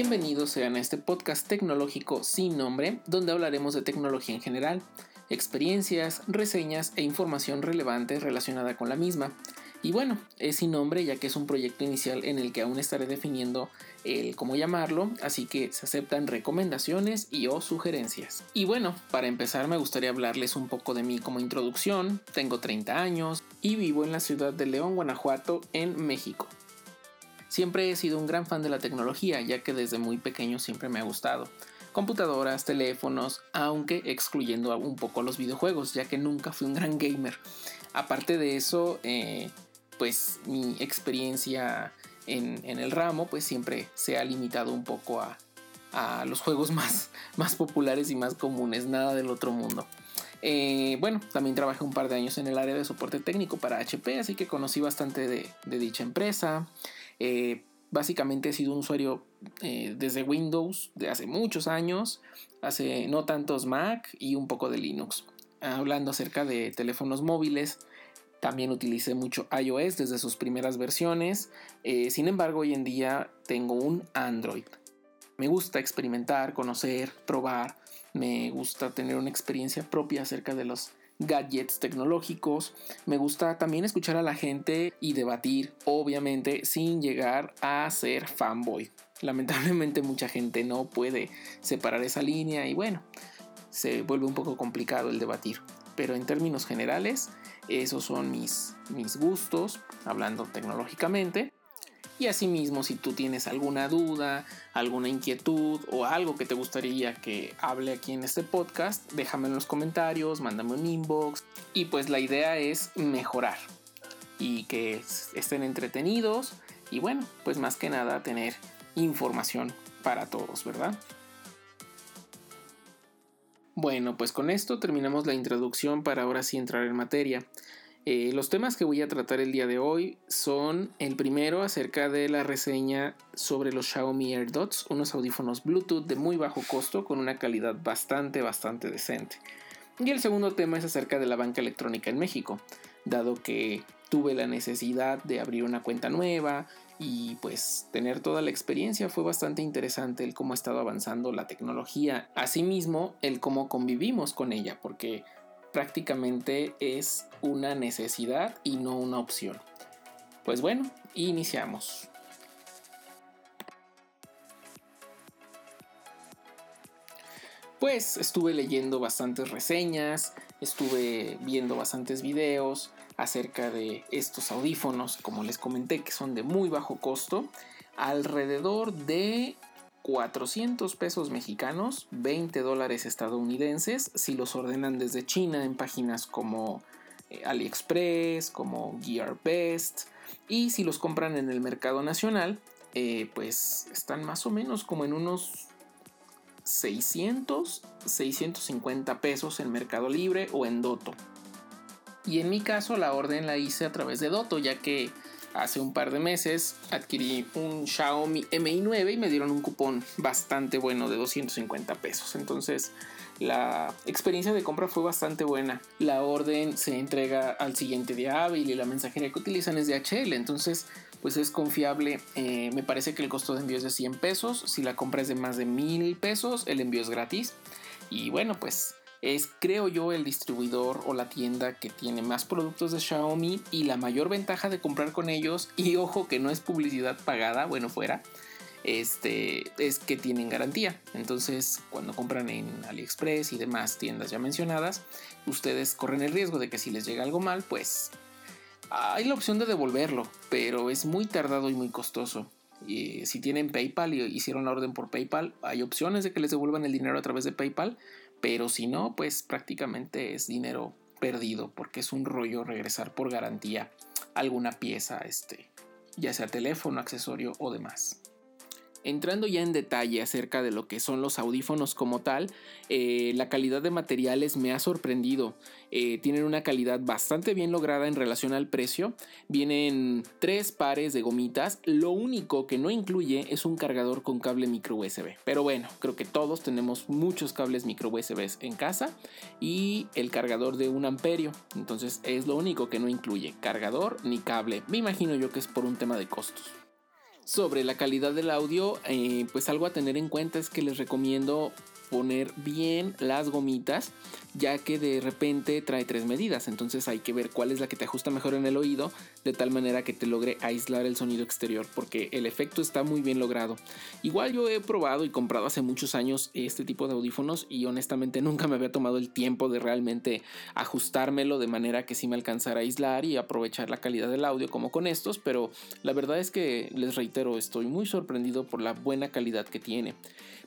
Bienvenidos sean a este podcast tecnológico sin nombre, donde hablaremos de tecnología en general, experiencias, reseñas e información relevante relacionada con la misma. Y bueno, es sin nombre ya que es un proyecto inicial en el que aún estaré definiendo el cómo llamarlo, así que se aceptan recomendaciones y o sugerencias. Y bueno, para empezar me gustaría hablarles un poco de mí como introducción. Tengo 30 años y vivo en la ciudad de León, Guanajuato, en México. Siempre he sido un gran fan de la tecnología, ya que desde muy pequeño siempre me ha gustado. Computadoras, teléfonos, aunque excluyendo un poco los videojuegos, ya que nunca fui un gran gamer. Aparte de eso, eh, pues mi experiencia en, el ramo pues siempre se ha limitado un poco a, los juegos más, populares y más comunes, nada del otro mundo. Eh, bueno, también trabajé un par de años en el área de soporte técnico para HP, así que conocí bastante de, dicha empresa. Eh, básicamente he sido un usuario eh, desde Windows de hace muchos años, hace no tantos Mac y un poco de Linux. Hablando acerca de teléfonos móviles, también utilicé mucho iOS desde sus primeras versiones. Eh, sin embargo, hoy en día tengo un Android. Me gusta experimentar, conocer, probar. Me gusta tener una experiencia propia acerca de los gadgets tecnológicos. Me gusta también escuchar a la gente y debatir, obviamente, sin llegar a ser fanboy. Lamentablemente mucha gente no puede separar esa línea y bueno, se vuelve un poco complicado el debatir. Pero en términos generales, esos son mis, mis gustos, hablando tecnológicamente. Y asimismo, si tú tienes alguna duda, alguna inquietud o algo que te gustaría que hable aquí en este podcast, déjame en los comentarios, mándame un inbox. Y pues la idea es mejorar y que estén entretenidos y bueno, pues más que nada tener información para todos, ¿verdad? Bueno, pues con esto terminamos la introducción para ahora sí entrar en materia. Eh, los temas que voy a tratar el día de hoy son el primero acerca de la reseña sobre los Xiaomi AirDots, unos audífonos Bluetooth de muy bajo costo con una calidad bastante, bastante decente. Y el segundo tema es acerca de la banca electrónica en México, dado que tuve la necesidad de abrir una cuenta nueva y pues tener toda la experiencia fue bastante interesante el cómo ha estado avanzando la tecnología, asimismo el cómo convivimos con ella, porque prácticamente es una necesidad y no una opción. Pues bueno, iniciamos. Pues estuve leyendo bastantes reseñas, estuve viendo bastantes videos, acerca de estos audífonos, como les comenté, que son de muy bajo costo, alrededor de 400 pesos mexicanos, 20 dólares estadounidenses, si los ordenan desde China en páginas como eh, AliExpress, como GearBest, y si los compran en el mercado nacional, eh, pues están más o menos como en unos 600, 650 pesos en Mercado Libre o en Doto. Y en mi caso la orden la hice a través de Doto, ya que hace un par de meses adquirí un Xiaomi Mi 9 y me dieron un cupón bastante bueno de 250 pesos. Entonces la experiencia de compra fue bastante buena. La orden se entrega al siguiente día y la mensajería que utilizan es de HL. Entonces pues es confiable. Eh, me parece que el costo de envío es de 100 pesos. Si la compra es de más de 1000 pesos, el envío es gratis. Y bueno, pues es, creo yo, el distribuidor o la tienda que tiene más productos de Xiaomi y la mayor ventaja de comprar con ellos, y ojo que no es publicidad pagada, bueno, fuera, este, es que tienen garantía. Entonces, cuando compran en AliExpress y demás tiendas ya mencionadas, ustedes corren el riesgo de que si les llega algo mal, pues hay la opción de devolverlo, pero es muy tardado y muy costoso. Y si tienen PayPal y hicieron la orden por PayPal, hay opciones de que les devuelvan el dinero a través de PayPal, pero si no, pues prácticamente es dinero perdido porque es un rollo regresar por garantía alguna pieza, este, ya sea teléfono, accesorio o demás. Entrando ya en detalle acerca de lo que son los audífonos como tal, eh, la calidad de materiales me ha sorprendido. Eh, tienen una calidad bastante bien lograda en relación al precio. Vienen tres pares de gomitas. Lo único que no incluye es un cargador con cable micro USB. Pero bueno, creo que todos tenemos muchos cables micro USB en casa y el cargador de un amperio. Entonces es lo único que no incluye cargador ni cable. Me imagino yo que es por un tema de costos. Sobre la calidad del audio, eh, pues algo a tener en cuenta es que les recomiendo poner bien las gomitas ya que de repente trae tres medidas, entonces hay que ver cuál es la que te ajusta mejor en el oído, de tal manera que te logre aislar el sonido exterior, porque el efecto está muy bien logrado. Igual yo he probado y comprado hace muchos años este tipo de audífonos y honestamente nunca me había tomado el tiempo de realmente ajustármelo de manera que sí me alcanzara a aislar y aprovechar la calidad del audio como con estos, pero la verdad es que les reitero, estoy muy sorprendido por la buena calidad que tiene.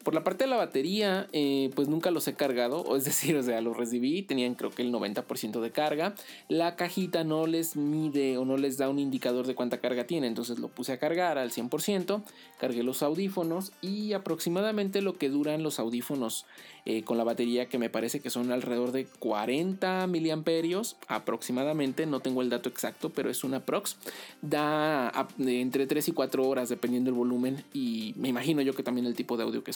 Por la parte de la batería, eh, pues nunca los he cargado, o es decir, o sea, los recibí, tenían creo que el 90% de carga. La cajita no les mide o no les da un indicador de cuánta carga tiene, entonces lo puse a cargar al 100%, cargué los audífonos y aproximadamente lo que duran los audífonos eh, con la batería que me parece que son alrededor de 40 miliamperios aproximadamente, no tengo el dato exacto, pero es una prox, da entre 3 y 4 horas dependiendo del volumen y me imagino yo que también el tipo de audio que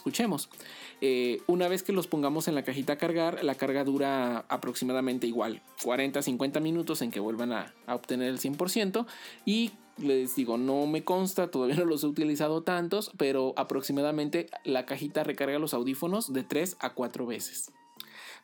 eh, una vez que los pongamos en la cajita a cargar, la carga dura aproximadamente igual 40-50 minutos en que vuelvan a, a obtener el 100% y les digo, no me consta, todavía no los he utilizado tantos, pero aproximadamente la cajita recarga los audífonos de 3 a 4 veces.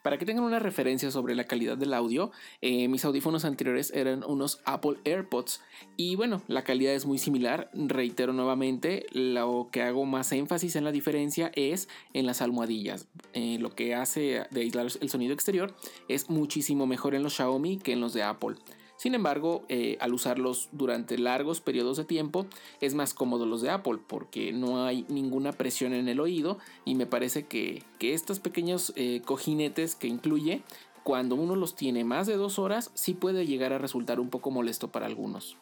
Para que tengan una referencia sobre la calidad del audio, eh, mis audífonos anteriores eran unos Apple AirPods y bueno, la calidad es muy similar. Reitero nuevamente, lo que hago más énfasis en la diferencia es en las almohadillas. Eh, lo que hace de aislar el sonido exterior es muchísimo mejor en los Xiaomi que en los de Apple. Sin embargo, eh, al usarlos durante largos periodos de tiempo, es más cómodo los de Apple porque no hay ninguna presión en el oído y me parece que, estos pequeños eh, cojinetes que incluye, cuando uno los tiene más de dos horas, sí puede llegar a resultar un poco molesto para algunos.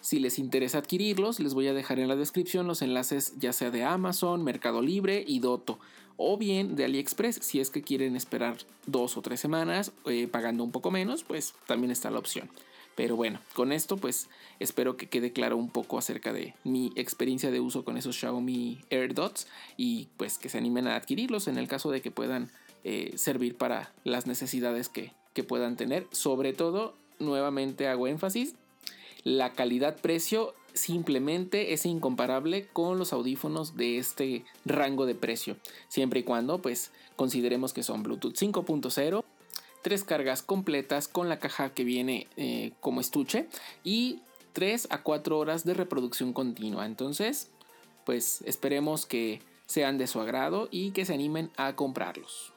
Si les interesa adquirirlos, les voy a dejar en la descripción los enlaces ya sea de Amazon, Mercado Libre y Doto, o bien de AliExpress si es que quieren esperar dos o tres semanas eh, pagando un poco menos, pues también está la opción. Pero bueno, con esto pues espero que quede claro un poco acerca de mi experiencia de uso con esos Xiaomi AirDots y pues que se animen a adquirirlos en el caso de que puedan eh, servir para las necesidades que, que puedan tener. Sobre todo, nuevamente hago énfasis, la calidad-precio simplemente es incomparable con los audífonos de este rango de precio, siempre y cuando pues consideremos que son Bluetooth 5.0, tres cargas completas con la caja que viene eh, como estuche y 3 a 4 horas de reproducción continua. Entonces, pues esperemos que sean de su agrado y que se animen a comprarlos.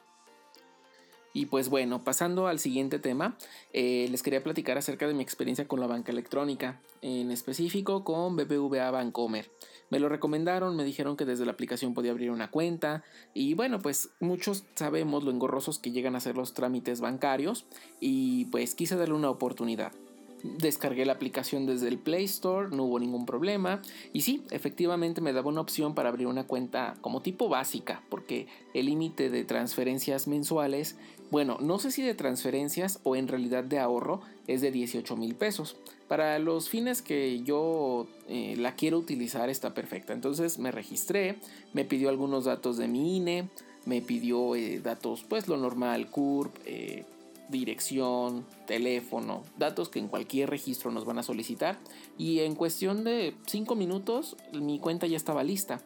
Y pues bueno, pasando al siguiente tema, eh, les quería platicar acerca de mi experiencia con la banca electrónica, en específico con BBVA Bancomer. Me lo recomendaron, me dijeron que desde la aplicación podía abrir una cuenta y bueno, pues muchos sabemos lo engorrosos que llegan a ser los trámites bancarios y pues quise darle una oportunidad. Descargué la aplicación desde el Play Store, no hubo ningún problema. Y sí, efectivamente me daba una opción para abrir una cuenta como tipo básica, porque el límite de transferencias mensuales, bueno, no sé si de transferencias o en realidad de ahorro, es de 18 mil pesos. Para los fines que yo eh, la quiero utilizar está perfecta. Entonces me registré, me pidió algunos datos de mi INE, me pidió eh, datos, pues lo normal, CURP, eh, dirección, teléfono, datos que en cualquier registro nos van a solicitar. Y en cuestión de 5 minutos mi cuenta ya estaba lista.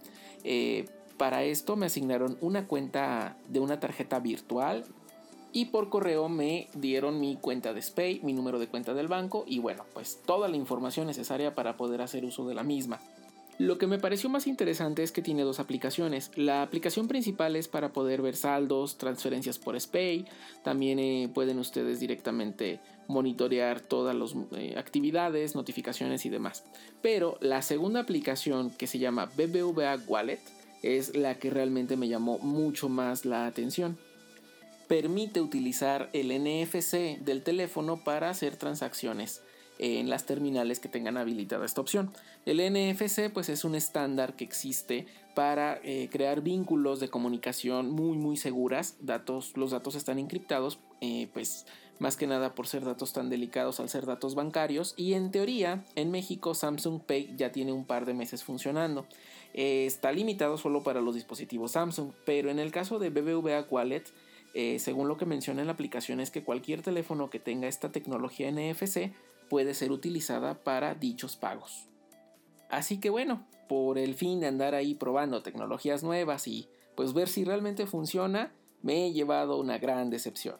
Eh, para esto me asignaron una cuenta de una tarjeta virtual y por correo me dieron mi cuenta de SPAY, mi número de cuenta del banco y bueno, pues toda la información necesaria para poder hacer uso de la misma. Lo que me pareció más interesante es que tiene dos aplicaciones. La aplicación principal es para poder ver saldos, transferencias por SPAY. También eh, pueden ustedes directamente monitorear todas las eh, actividades, notificaciones y demás. Pero la segunda aplicación que se llama BBVA Wallet es la que realmente me llamó mucho más la atención. Permite utilizar el NFC del teléfono para hacer transacciones en las terminales que tengan habilitada esta opción. El NFC pues es un estándar que existe para eh, crear vínculos de comunicación muy muy seguras. Datos, los datos están encriptados eh, pues más que nada por ser datos tan delicados al ser datos bancarios y en teoría en México Samsung Pay ya tiene un par de meses funcionando. Eh, está limitado solo para los dispositivos Samsung, pero en el caso de BBVA Wallet según lo que menciona en la aplicación es que cualquier teléfono que tenga esta tecnología NFC puede ser utilizada para dichos pagos. Así que bueno, por el fin de andar ahí probando tecnologías nuevas y pues ver si realmente funciona, me he llevado una gran decepción.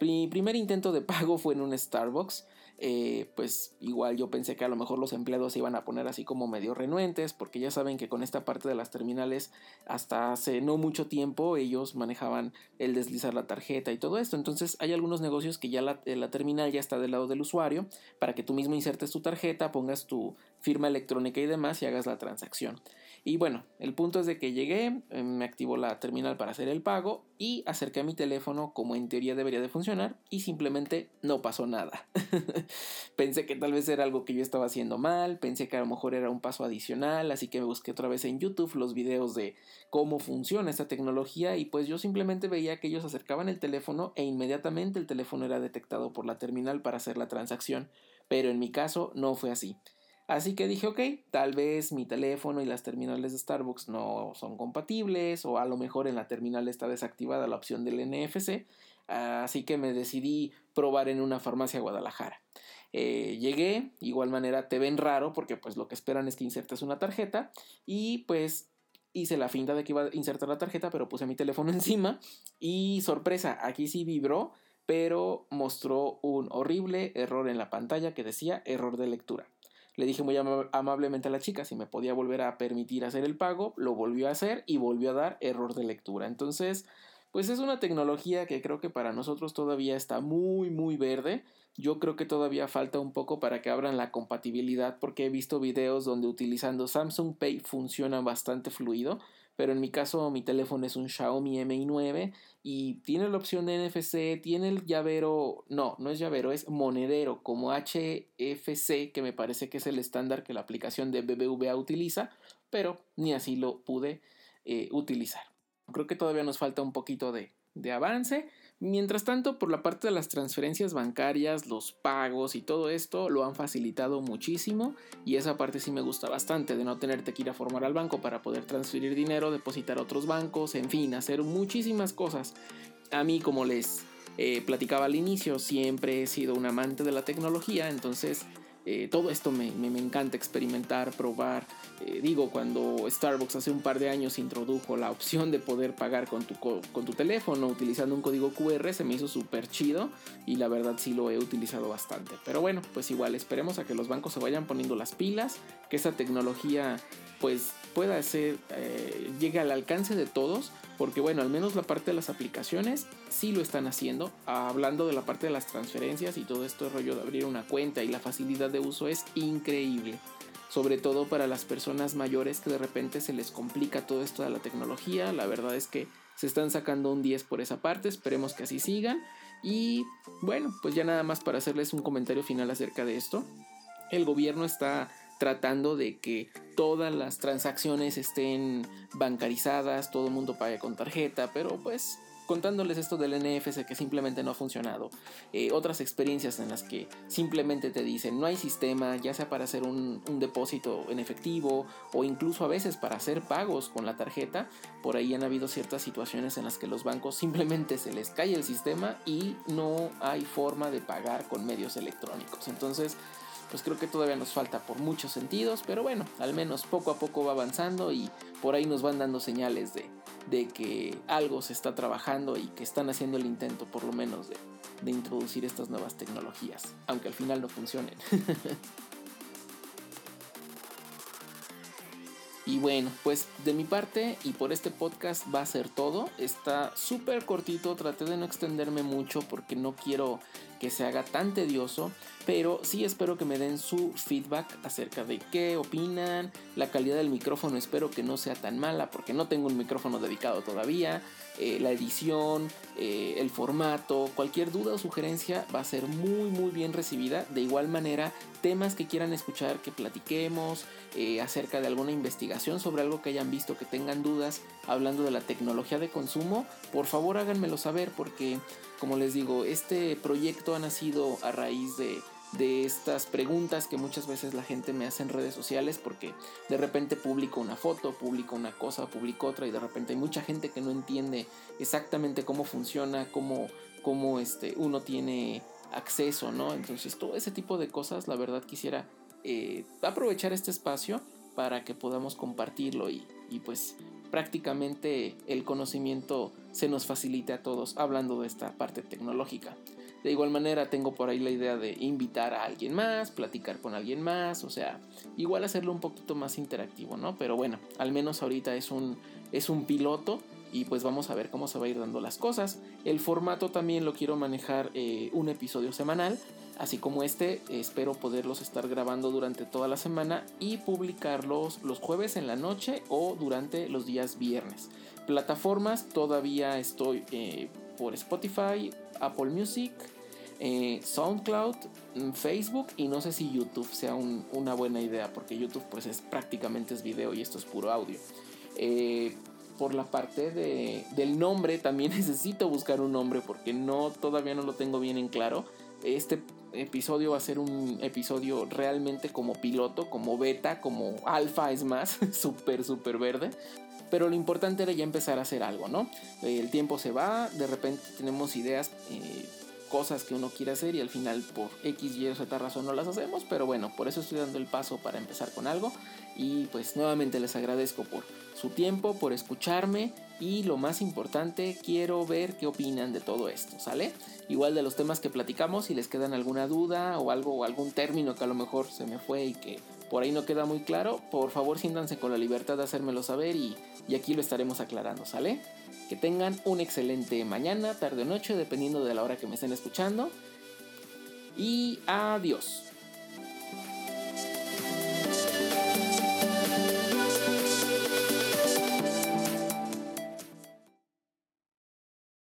Mi primer intento de pago fue en un Starbucks. Eh, pues igual yo pensé que a lo mejor los empleados se iban a poner así como medio renuentes, porque ya saben que con esta parte de las terminales, hasta hace no mucho tiempo, ellos manejaban el deslizar la tarjeta y todo esto. Entonces hay algunos negocios que ya la, la terminal ya está del lado del usuario, para que tú mismo insertes tu tarjeta, pongas tu firma electrónica y demás y hagas la transacción. Y bueno, el punto es de que llegué, eh, me activó la terminal para hacer el pago y acerqué a mi teléfono como en teoría debería de funcionar y simplemente no pasó nada. pensé que tal vez era algo que yo estaba haciendo mal, pensé que a lo mejor era un paso adicional, así que me busqué otra vez en YouTube los videos de cómo funciona esta tecnología y pues yo simplemente veía que ellos acercaban el teléfono e inmediatamente el teléfono era detectado por la terminal para hacer la transacción, pero en mi caso no fue así. Así que dije, ok, tal vez mi teléfono y las terminales de Starbucks no son compatibles o a lo mejor en la terminal está desactivada la opción del NFC. Así que me decidí probar en una farmacia Guadalajara. Eh, llegué, igual manera te ven raro porque pues lo que esperan es que insertes una tarjeta y pues hice la finta de que iba a insertar la tarjeta pero puse mi teléfono encima y sorpresa, aquí sí vibró pero mostró un horrible error en la pantalla que decía error de lectura. Le dije muy amablemente a la chica si me podía volver a permitir hacer el pago, lo volvió a hacer y volvió a dar error de lectura. Entonces, pues es una tecnología que creo que para nosotros todavía está muy muy verde. Yo creo que todavía falta un poco para que abran la compatibilidad porque he visto videos donde utilizando Samsung Pay funciona bastante fluido, pero en mi caso mi teléfono es un Xiaomi Mi 9 y tiene la opción de NFC, tiene el llavero, no, no es llavero, es monedero como HFC, que me parece que es el estándar que la aplicación de BBVA utiliza, pero ni así lo pude eh, utilizar. Creo que todavía nos falta un poquito de, de avance. Mientras tanto, por la parte de las transferencias bancarias, los pagos y todo esto lo han facilitado muchísimo y esa parte sí me gusta bastante de no tenerte que ir a formar al banco para poder transferir dinero, depositar a otros bancos, en fin, hacer muchísimas cosas. A mí, como les eh, platicaba al inicio, siempre he sido un amante de la tecnología, entonces eh, todo esto me, encanta experimentar, probar. Eh, digo, cuando Starbucks hace un par de años introdujo la opción de poder pagar con tu, con tu teléfono utilizando un código QR, se me hizo súper chido y la verdad sí lo he utilizado bastante. Pero bueno, pues igual esperemos a que los bancos se vayan poniendo las pilas, que esa tecnología pues pueda ser, eh, llegue al alcance de todos, porque bueno, al menos la parte de las aplicaciones sí lo están haciendo. Hablando de la parte de las transferencias y todo esto rollo de abrir una cuenta y la facilidad de uso es increíble. Sobre todo para las personas mayores que de repente se les complica todo esto de la tecnología. La verdad es que se están sacando un 10 por esa parte. Esperemos que así sigan. Y bueno, pues ya nada más para hacerles un comentario final acerca de esto. El gobierno está tratando de que todas las transacciones estén bancarizadas, todo el mundo pague con tarjeta, pero pues contándoles esto del NFC que simplemente no ha funcionado, eh, otras experiencias en las que simplemente te dicen no hay sistema, ya sea para hacer un, un, depósito en efectivo o incluso a veces para hacer pagos con la tarjeta, por ahí han habido ciertas situaciones en las que los bancos simplemente se les cae el sistema y no hay forma de pagar con medios electrónicos. Entonces, pues creo que todavía nos falta por muchos sentidos, pero bueno, al menos poco a poco va avanzando y por ahí nos van dando señales de, de que algo se está trabajando y que están haciendo el intento por lo menos de, de introducir estas nuevas tecnologías, aunque al final no funcionen. Y bueno, pues de mi parte y por este podcast va a ser todo. Está súper cortito, traté de no extenderme mucho porque no quiero que se haga tan tedioso, pero sí espero que me den su feedback acerca de qué opinan, la calidad del micrófono espero que no sea tan mala porque no tengo un micrófono dedicado todavía, eh, la edición, eh, el formato, cualquier duda o sugerencia va a ser muy muy bien recibida, de igual manera temas que quieran escuchar, que platiquemos eh, acerca de alguna investigación sobre algo que hayan visto, que tengan dudas hablando de la tecnología de consumo, por favor háganmelo saber porque como les digo, este proyecto ha nacido a raíz de, estas preguntas que muchas veces la gente me hace en redes sociales porque de repente publico una foto, publico una cosa, publico otra y de repente hay mucha gente que no entiende exactamente cómo funciona, cómo, cómo este, uno tiene acceso, ¿no? Entonces todo ese tipo de cosas, la verdad quisiera eh, aprovechar este espacio para que podamos compartirlo y, y pues prácticamente el conocimiento se nos facilite a todos hablando de esta parte tecnológica. De igual manera tengo por ahí la idea de invitar a alguien más, platicar con alguien más, o sea, igual hacerlo un poquito más interactivo, ¿no? Pero bueno, al menos ahorita es un, es un piloto y pues vamos a ver cómo se va a ir dando las cosas. El formato también lo quiero manejar eh, un episodio semanal, así como este, espero poderlos estar grabando durante toda la semana y publicarlos los jueves en la noche o durante los días viernes. Plataformas, todavía estoy eh, por Spotify, Apple Music, eh, SoundCloud, mm, Facebook y no sé si YouTube sea una buena idea porque YouTube pues es prácticamente es video y esto es puro audio. Eh, por la parte de, del nombre también necesito buscar un nombre porque no todavía no lo tengo bien en claro. Este episodio va a ser un episodio realmente como piloto, como beta, como alfa es más, súper, súper verde. Pero lo importante era ya empezar a hacer algo, ¿no? El tiempo se va, de repente tenemos ideas, eh, cosas que uno quiere hacer y al final por X, Y o Z razón no las hacemos. Pero bueno, por eso estoy dando el paso para empezar con algo. Y pues nuevamente les agradezco por su tiempo, por escucharme y lo más importante, quiero ver qué opinan de todo esto, ¿sale? Igual de los temas que platicamos, si les quedan alguna duda o algo o algún término que a lo mejor se me fue y que por ahí no queda muy claro, por favor siéntanse con la libertad de hacérmelo saber y, y aquí lo estaremos aclarando, ¿sale? Que tengan un excelente mañana, tarde o noche, dependiendo de la hora que me estén escuchando. Y adiós.